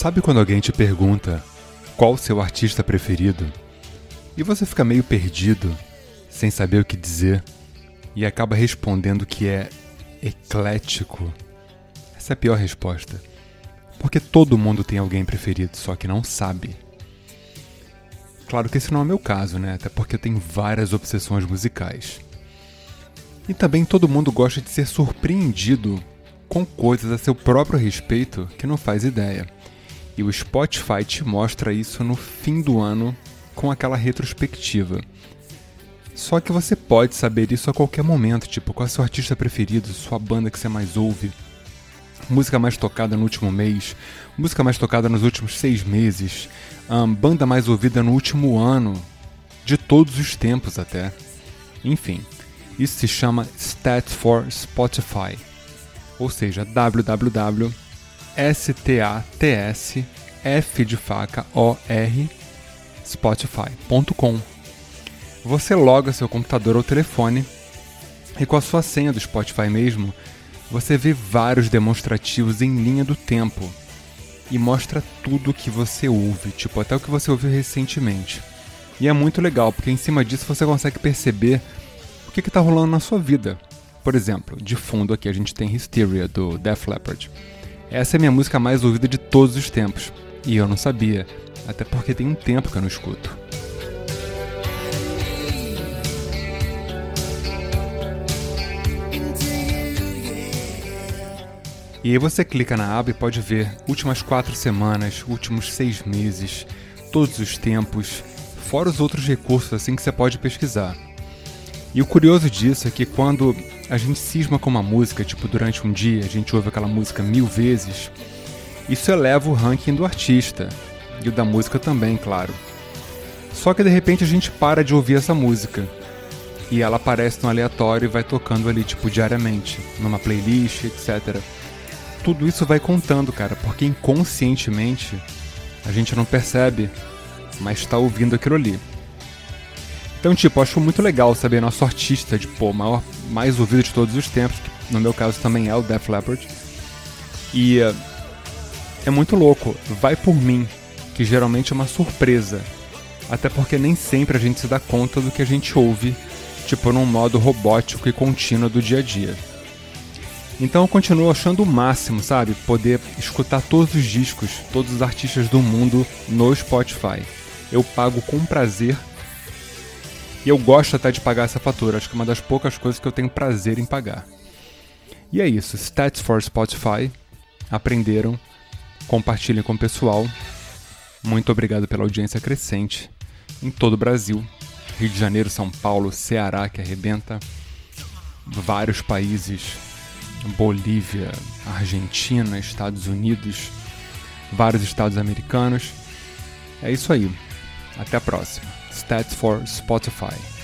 Sabe quando alguém te pergunta qual o seu artista preferido e você fica meio perdido, sem saber o que dizer e acaba respondendo que é eclético? Essa é a pior resposta. Porque todo mundo tem alguém preferido, só que não sabe. Claro que esse não é o meu caso, né? Até porque eu tenho várias obsessões musicais. E também todo mundo gosta de ser surpreendido com coisas a seu próprio respeito que não faz ideia. E o Spotify te mostra isso no fim do ano com aquela retrospectiva. Só que você pode saber isso a qualquer momento, tipo, qual é seu artista preferido, sua banda que você mais ouve, música mais tocada no último mês, música mais tocada nos últimos seis meses, um, banda mais ouvida no último ano, de todos os tempos até. Enfim, isso se chama Stats for Spotify, ou seja, www S-T-A-T-S F de faca O-R Spotify.com. Você loga seu computador ou telefone e com a sua senha do Spotify mesmo, você vê vários demonstrativos em linha do tempo e mostra tudo o que você ouve, tipo até o que você ouviu recentemente. E é muito legal, porque em cima disso você consegue perceber o que está rolando na sua vida. Por exemplo, de fundo aqui a gente tem Hysteria do Def Leppard. Essa é a minha música mais ouvida de todos os tempos. E eu não sabia, até porque tem um tempo que eu não escuto. E aí você clica na aba e pode ver últimas quatro semanas, últimos seis meses, todos os tempos, fora os outros recursos assim que você pode pesquisar. E o curioso disso é que quando a gente cisma com uma música, tipo durante um dia a gente ouve aquela música mil vezes, isso eleva o ranking do artista e o da música também, claro. Só que de repente a gente para de ouvir essa música e ela aparece no aleatório e vai tocando ali tipo diariamente, numa playlist, etc. Tudo isso vai contando, cara, porque inconscientemente a gente não percebe, mas está ouvindo aquilo ali. Então, tipo, acho muito legal saber nosso artista, de, pô, maior, mais ouvido de todos os tempos, que no meu caso também é o Def Leppard. E uh, é muito louco, vai por mim, que geralmente é uma surpresa. Até porque nem sempre a gente se dá conta do que a gente ouve, tipo num modo robótico e contínuo do dia a dia. Então eu continuo achando o máximo, sabe? Poder escutar todos os discos, todos os artistas do mundo no Spotify. Eu pago com prazer e eu gosto até de pagar essa fatura, acho que é uma das poucas coisas que eu tenho prazer em pagar. E é isso, Stats for Spotify. Aprenderam, compartilhem com o pessoal. Muito obrigado pela audiência crescente em todo o Brasil. Rio de Janeiro, São Paulo, Ceará que arrebenta. Vários países, Bolívia, Argentina, Estados Unidos, vários estados americanos. É isso aí. Até a próxima. Stats for Spotify.